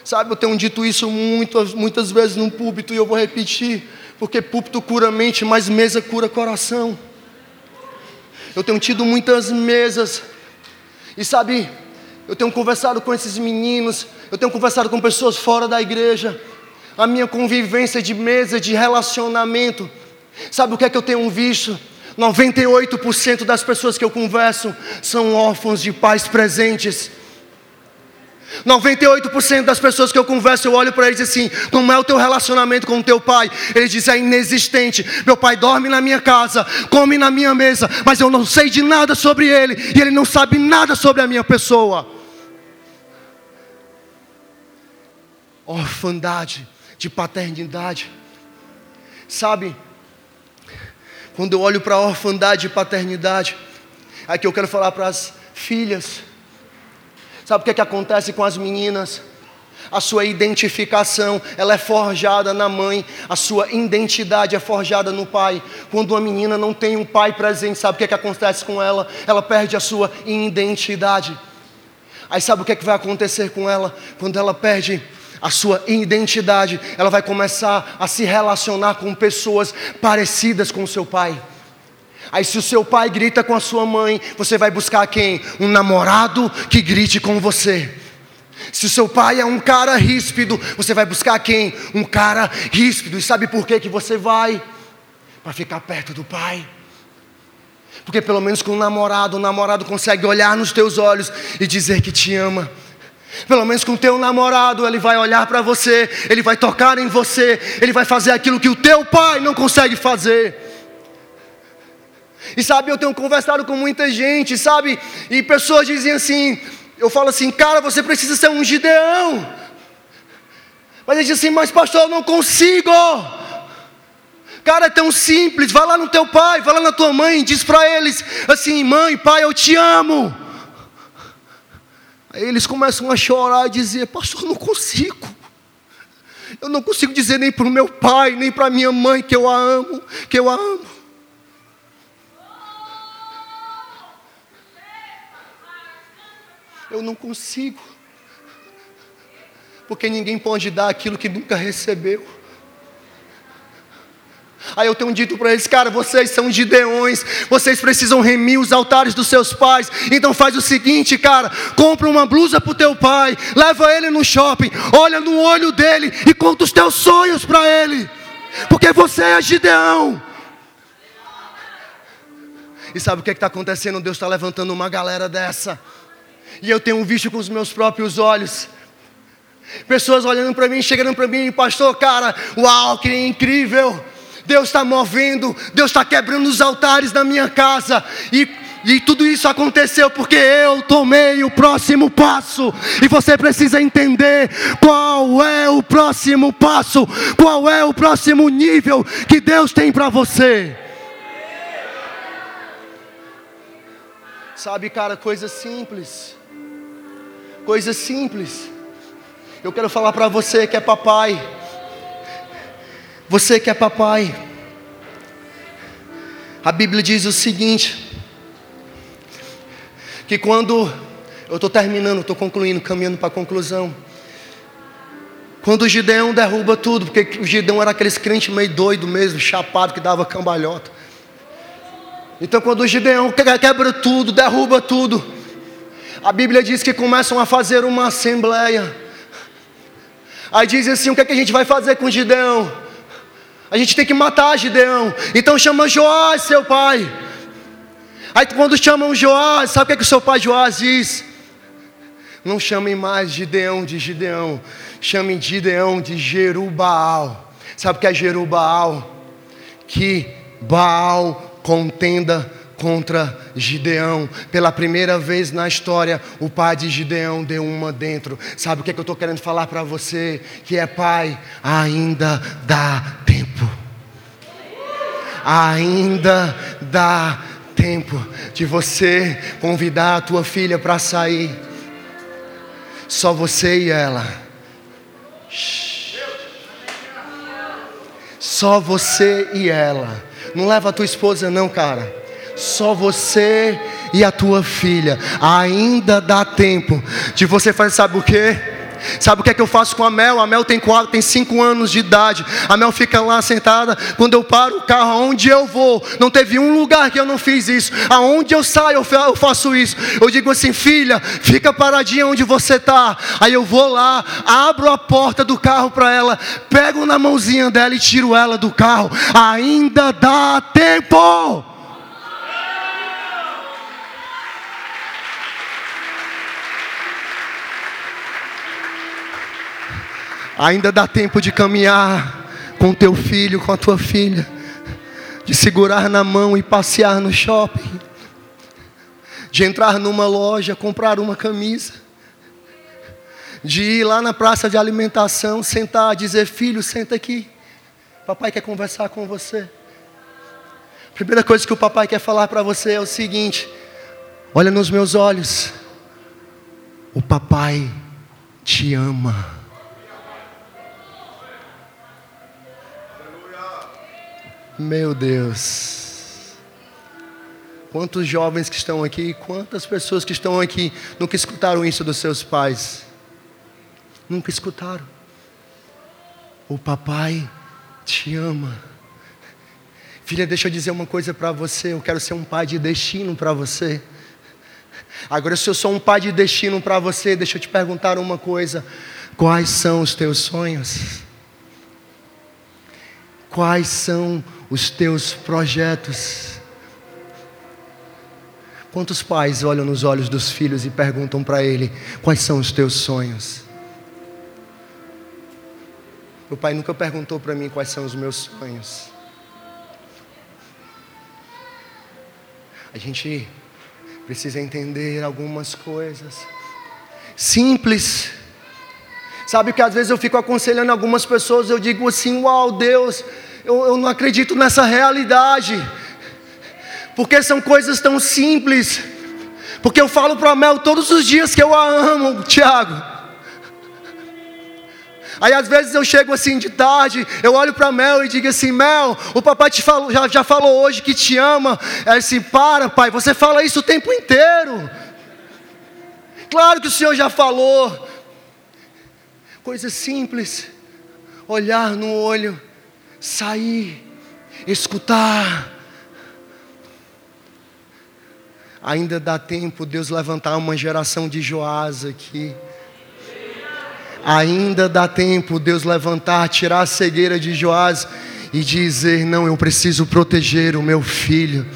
Sabe, eu tenho dito isso muitas, muitas vezes no púlpito e eu vou repetir, porque púlpito cura mente, mas mesa cura coração. Eu tenho tido muitas mesas, e sabe, eu tenho conversado com esses meninos, eu tenho conversado com pessoas fora da igreja, a minha convivência de mesa, de relacionamento, sabe o que é que eu tenho visto? 98% das pessoas que eu converso são órfãos de pais presentes. 98% das pessoas que eu converso, eu olho para eles assim: como é o teu relacionamento com o teu pai? Eles dizem: é inexistente. Meu pai dorme na minha casa, come na minha mesa, mas eu não sei de nada sobre ele e ele não sabe nada sobre a minha pessoa. Orfandade de paternidade, sabe? Quando eu olho para a orfandade e paternidade, aqui eu quero falar para as filhas. Sabe o que, é que acontece com as meninas? A sua identificação, ela é forjada na mãe, a sua identidade é forjada no pai. Quando uma menina não tem um pai presente, sabe o que, é que acontece com ela? Ela perde a sua identidade. Aí sabe o que, é que vai acontecer com ela? Quando ela perde a sua identidade, ela vai começar a se relacionar com pessoas parecidas com o seu pai. Aí, se o seu pai grita com a sua mãe, você vai buscar quem? Um namorado que grite com você. Se o seu pai é um cara ríspido, você vai buscar quem? Um cara ríspido. E sabe por que, que você vai? Para ficar perto do pai. Porque pelo menos com o namorado, o namorado consegue olhar nos teus olhos e dizer que te ama. Pelo menos com o teu namorado, ele vai olhar para você, ele vai tocar em você, ele vai fazer aquilo que o teu pai não consegue fazer. E sabe, eu tenho conversado com muita gente, sabe? E pessoas dizem assim, eu falo assim, cara, você precisa ser um gideão. Mas ele diz assim, mas pastor, eu não consigo. Cara, é tão simples. Vai lá no teu pai, vai lá na tua mãe, diz para eles assim: mãe, pai, eu te amo. Aí eles começam a chorar e dizer: Pastor, eu não consigo. Eu não consigo dizer nem para o meu pai, nem para minha mãe que eu a amo, que eu a amo. Eu não consigo. Porque ninguém pode dar aquilo que nunca recebeu. Aí eu tenho dito para eles, cara, vocês são gideões, vocês precisam remir os altares dos seus pais. Então faz o seguinte, cara, compra uma blusa para o teu pai, leva ele no shopping, olha no olho dele e conta os teus sonhos para ele. Porque você é gideão. E sabe o que é está acontecendo? Deus está levantando uma galera dessa. E eu tenho visto com os meus próprios olhos. Pessoas olhando para mim, chegando para mim, pastor, cara, uau, que incrível. Deus está movendo, Deus está quebrando os altares da minha casa. E, e tudo isso aconteceu porque eu tomei o próximo passo. E você precisa entender qual é o próximo passo, qual é o próximo nível que Deus tem para você. Sabe, cara, coisa simples. Coisa simples. Eu quero falar para você que é papai. Você que é papai. A Bíblia diz o seguinte: que quando eu estou terminando, estou concluindo, caminhando para a conclusão. Quando o Gideão derruba tudo, porque o Gideão era aqueles crente meio doido mesmo, chapado que dava cambalhota. Então quando o Gideão quebra tudo, derruba tudo, a Bíblia diz que começam a fazer uma assembleia. Aí diz assim: o que, é que a gente vai fazer com Gideão? A gente tem que matar Gideão. Então chama Joás, seu pai. Aí quando chamam Joás, sabe o que, é que o seu pai Joás diz? Não chamem mais Gideão de Gideão, chamem Gideão de Jerubaal. Sabe o que é Jerubaal? Que Baal contenda contra Gideão. Pela primeira vez na história, o pai de Gideão deu uma dentro. Sabe o que, é que eu estou querendo falar para você? Que é pai, ainda dá tempo. Ainda dá tempo de você convidar a tua filha para sair. Só você e ela. Só você e ela. Não leva a tua esposa, não, cara. Só você e a tua filha. Ainda dá tempo de você fazer, sabe o que? Sabe o que é que eu faço com a Mel? A Mel tem quatro, tem cinco anos de idade. A Mel fica lá sentada. Quando eu paro o carro, aonde eu vou? Não teve um lugar que eu não fiz isso. Aonde eu saio, eu faço isso. Eu digo assim, filha, fica paradinha onde você está. Aí eu vou lá, abro a porta do carro para ela, pego na mãozinha dela e tiro ela do carro. Ainda dá tempo. Ainda dá tempo de caminhar com teu filho, com a tua filha, de segurar na mão e passear no shopping, de entrar numa loja, comprar uma camisa, de ir lá na praça de alimentação, sentar, dizer: Filho, senta aqui, papai quer conversar com você. A primeira coisa que o papai quer falar para você é o seguinte: olha nos meus olhos, o papai te ama. Meu Deus. Quantos jovens que estão aqui, quantas pessoas que estão aqui nunca escutaram isso dos seus pais? Nunca escutaram. O papai te ama. Filha, deixa eu dizer uma coisa para você. Eu quero ser um pai de destino para você. Agora, se eu sou um pai de destino para você, deixa eu te perguntar uma coisa: quais são os teus sonhos? Quais são os teus projetos? Quantos pais olham nos olhos dos filhos e perguntam para ele: quais são os teus sonhos? Meu pai nunca perguntou para mim quais são os meus sonhos. A gente precisa entender algumas coisas simples Sabe que às vezes eu fico aconselhando algumas pessoas, eu digo assim: Uau, Deus, eu, eu não acredito nessa realidade. Porque são coisas tão simples. Porque eu falo para a Mel todos os dias que eu a amo, Tiago. Aí às vezes eu chego assim de tarde, eu olho para Mel e digo assim: Mel, o papai te falou, já, já falou hoje que te ama. É assim: para, pai, você fala isso o tempo inteiro. Claro que o Senhor já falou. Coisa simples. Olhar no olho, sair, escutar. Ainda dá tempo Deus levantar uma geração de Joás aqui. Ainda dá tempo Deus levantar, tirar a cegueira de Joás e dizer: Não, eu preciso proteger o meu filho.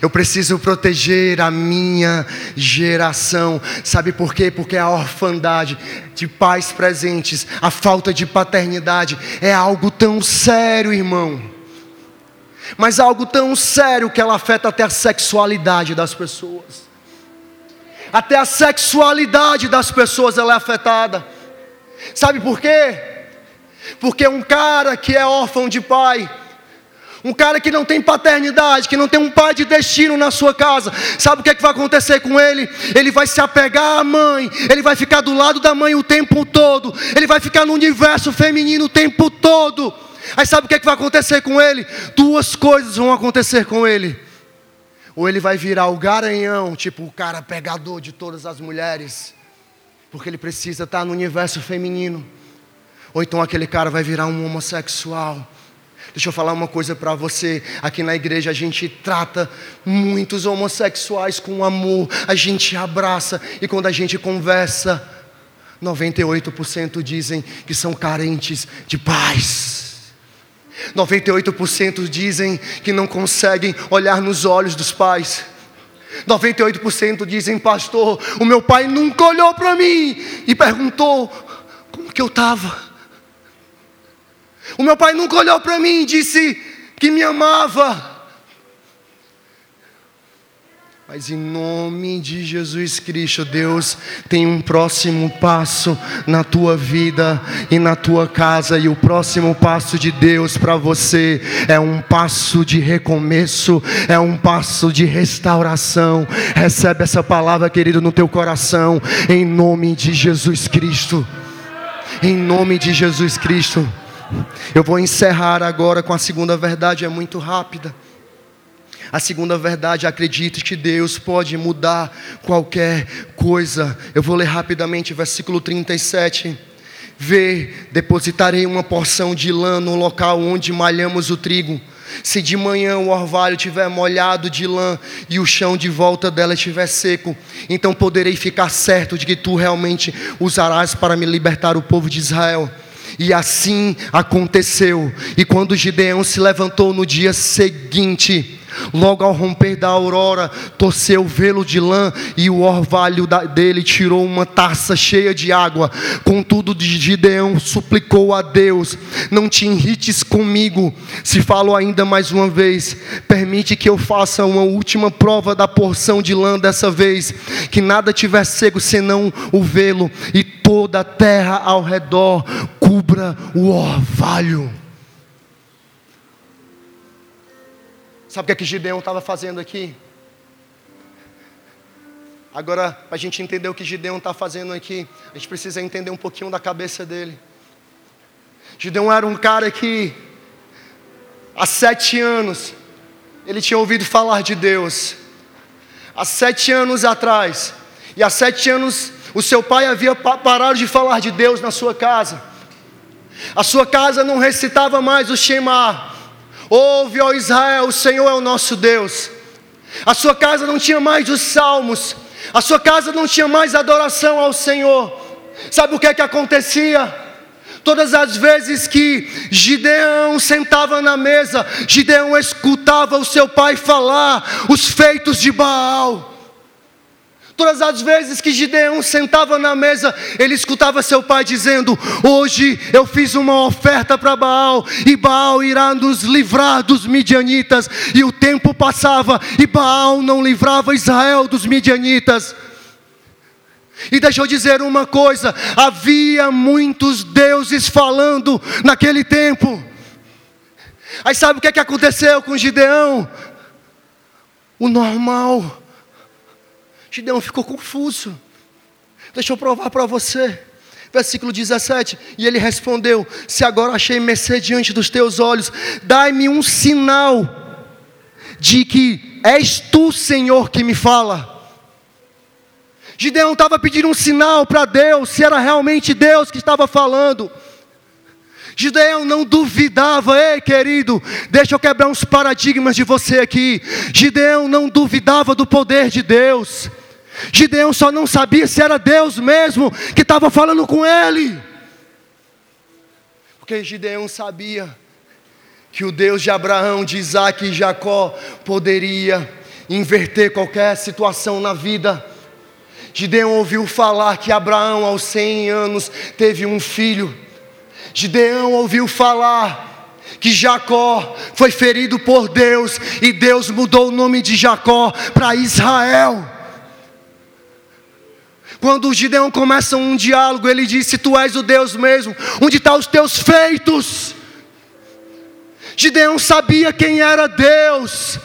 Eu preciso proteger a minha geração. Sabe por quê? Porque a orfandade de pais presentes, a falta de paternidade é algo tão sério, irmão. Mas algo tão sério que ela afeta até a sexualidade das pessoas. Até a sexualidade das pessoas ela é afetada. Sabe por quê? Porque um cara que é órfão de pai, um cara que não tem paternidade, que não tem um pai de destino na sua casa, sabe o que, é que vai acontecer com ele? Ele vai se apegar à mãe, ele vai ficar do lado da mãe o tempo todo, ele vai ficar no universo feminino o tempo todo. Aí sabe o que, é que vai acontecer com ele? Duas coisas vão acontecer com ele. Ou ele vai virar o garanhão, tipo o cara pegador de todas as mulheres porque ele precisa estar no universo feminino. Ou então aquele cara vai virar um homossexual. Deixa eu falar uma coisa para você. Aqui na igreja a gente trata muitos homossexuais com amor, a gente abraça e quando a gente conversa, 98% dizem que são carentes de paz. 98% dizem que não conseguem olhar nos olhos dos pais. 98% dizem, pastor, o meu pai nunca olhou para mim e perguntou como que eu estava. O meu pai nunca olhou para mim e disse que me amava. Mas em nome de Jesus Cristo, Deus tem um próximo passo na tua vida e na tua casa, e o próximo passo de Deus para você é um passo de recomeço, é um passo de restauração. Recebe essa palavra, querido, no teu coração, em nome de Jesus Cristo. Em nome de Jesus Cristo. Eu vou encerrar agora com a segunda verdade, é muito rápida. A segunda verdade, acredite que Deus pode mudar qualquer coisa. Eu vou ler rapidamente versículo 37. Vê, depositarei uma porção de lã no local onde malhamos o trigo. Se de manhã o orvalho estiver molhado de lã e o chão de volta dela estiver seco, então poderei ficar certo de que tu realmente usarás para me libertar o povo de Israel. E assim aconteceu. E quando Gideão se levantou no dia seguinte, Logo ao romper da aurora, torceu o velo de lã e o orvalho dele tirou uma taça cheia de água. Contudo, Gideão suplicou a Deus: Não te irrites comigo. Se falo ainda mais uma vez, permite que eu faça uma última prova da porção de lã dessa vez, que nada tiver cego senão o velo e toda a terra ao redor cubra o orvalho. Sabe o que, é que Gideão estava fazendo aqui? Agora, para a gente entender o que Gideão está fazendo aqui, a gente precisa entender um pouquinho da cabeça dele. Gideão era um cara que, há sete anos, ele tinha ouvido falar de Deus. Há sete anos atrás, e há sete anos, o seu pai havia parado de falar de Deus na sua casa. A sua casa não recitava mais o Shema, Ouve, ó Israel, o Senhor é o nosso Deus. A sua casa não tinha mais os salmos, a sua casa não tinha mais adoração ao Senhor. Sabe o que é que acontecia? Todas as vezes que Gideão sentava na mesa, Gideão escutava o seu pai falar os feitos de Baal. Todas as vezes que Gideão sentava na mesa, ele escutava seu pai dizendo: Hoje eu fiz uma oferta para Baal, e Baal irá nos livrar dos midianitas. E o tempo passava, e Baal não livrava Israel dos midianitas. E deixa eu dizer uma coisa: havia muitos deuses falando naquele tempo. Aí sabe o que, é que aconteceu com Gideão? O normal. Gideão ficou confuso. Deixa eu provar para você. Versículo 17: E ele respondeu: Se agora achei mercê diante dos teus olhos, dai-me um sinal de que és tu, Senhor, que me fala. Gideão estava pedindo um sinal para Deus, se era realmente Deus que estava falando. Gideão não duvidava, ei querido, deixa eu quebrar uns paradigmas de você aqui. Gideão não duvidava do poder de Deus. Gideão só não sabia se era Deus mesmo que estava falando com ele. Porque Gideão sabia que o Deus de Abraão, de Isaac e Jacó poderia inverter qualquer situação na vida. Gideão ouviu falar que Abraão, aos 100 anos, teve um filho. Gideão ouviu falar que Jacó foi ferido por Deus e Deus mudou o nome de Jacó para Israel. Quando Gideão começa um diálogo, ele diz: Se tu és o Deus mesmo, onde estão os teus feitos? Gideão sabia quem era Deus,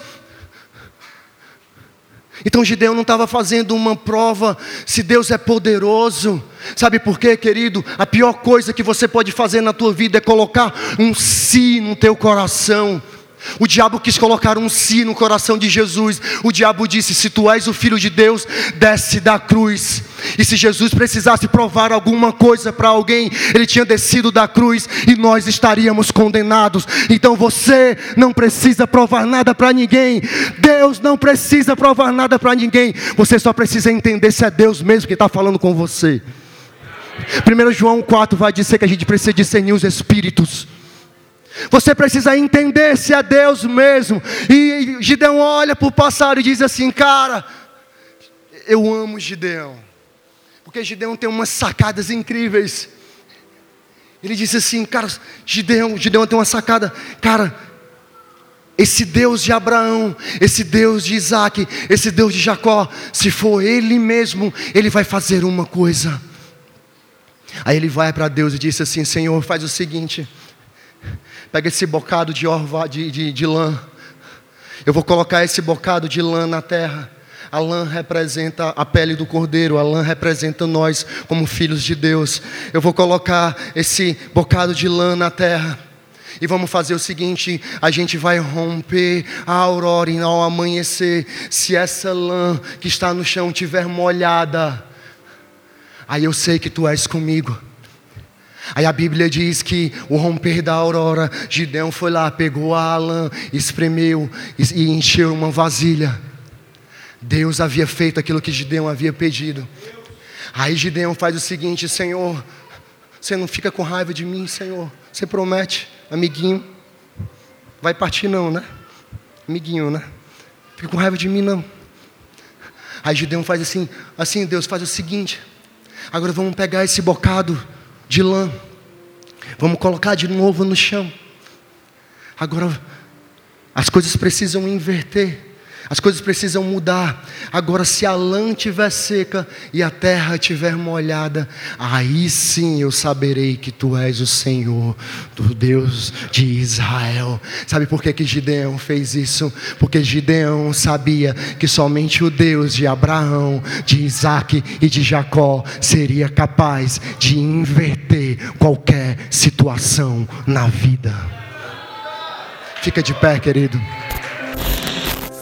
então Gideão não estava fazendo uma prova se Deus é poderoso. Sabe por quê, querido? A pior coisa que você pode fazer na tua vida é colocar um si no teu coração. O diabo quis colocar um si no coração de Jesus. O diabo disse: Se tu és o filho de Deus, desce da cruz. E se Jesus precisasse provar alguma coisa para alguém, ele tinha descido da cruz e nós estaríamos condenados. Então você não precisa provar nada para ninguém. Deus não precisa provar nada para ninguém. Você só precisa entender se é Deus mesmo que está falando com você. 1 João 4 vai dizer que a gente precisa discernir os espíritos. Você precisa entender se é Deus mesmo. E Gideão olha para o passado e diz assim: Cara, eu amo Gideão. Porque Gideão tem umas sacadas incríveis. Ele disse assim: Cara, Gideão, Gideão tem uma sacada. Cara, esse Deus de Abraão, esse Deus de Isaac, esse Deus de Jacó, se for Ele mesmo, Ele vai fazer uma coisa. Aí ele vai para Deus e disse assim: Senhor, faz o seguinte Pega esse bocado de, orva, de, de, de lã. Eu vou colocar esse bocado de lã na terra. A lã representa a pele do cordeiro, a lã representa nós como filhos de Deus. Eu vou colocar esse bocado de lã na terra. E vamos fazer o seguinte: a gente vai romper a aurora e ao amanhecer. Se essa lã que está no chão tiver molhada, aí eu sei que tu és comigo. Aí a Bíblia diz que o romper da aurora, Gideão foi lá, pegou a lã, espremeu e encheu uma vasilha. Deus havia feito aquilo que Gideão havia pedido. Aí Gideão faz o seguinte: Senhor, você não fica com raiva de mim, Senhor. Você promete, amiguinho. Vai partir não, né? Amiguinho, né? Fica com raiva de mim não. Aí Gideão faz assim, assim Deus faz o seguinte. Agora vamos pegar esse bocado de lã. Vamos colocar de novo no chão. Agora, as coisas precisam inverter. As coisas precisam mudar. Agora, se a lã estiver seca e a terra estiver molhada, aí sim eu saberei que tu és o Senhor, do Deus de Israel. Sabe por que, que Gideão fez isso? Porque Gideão sabia que somente o Deus de Abraão, de Isaac e de Jacó seria capaz de inverter qualquer situação na vida. Fica de pé, querido.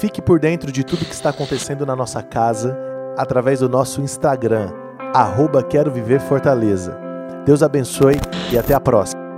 Fique por dentro de tudo que está acontecendo na nossa casa através do nosso Instagram, arroba Quero Viver Fortaleza. Deus abençoe e até a próxima.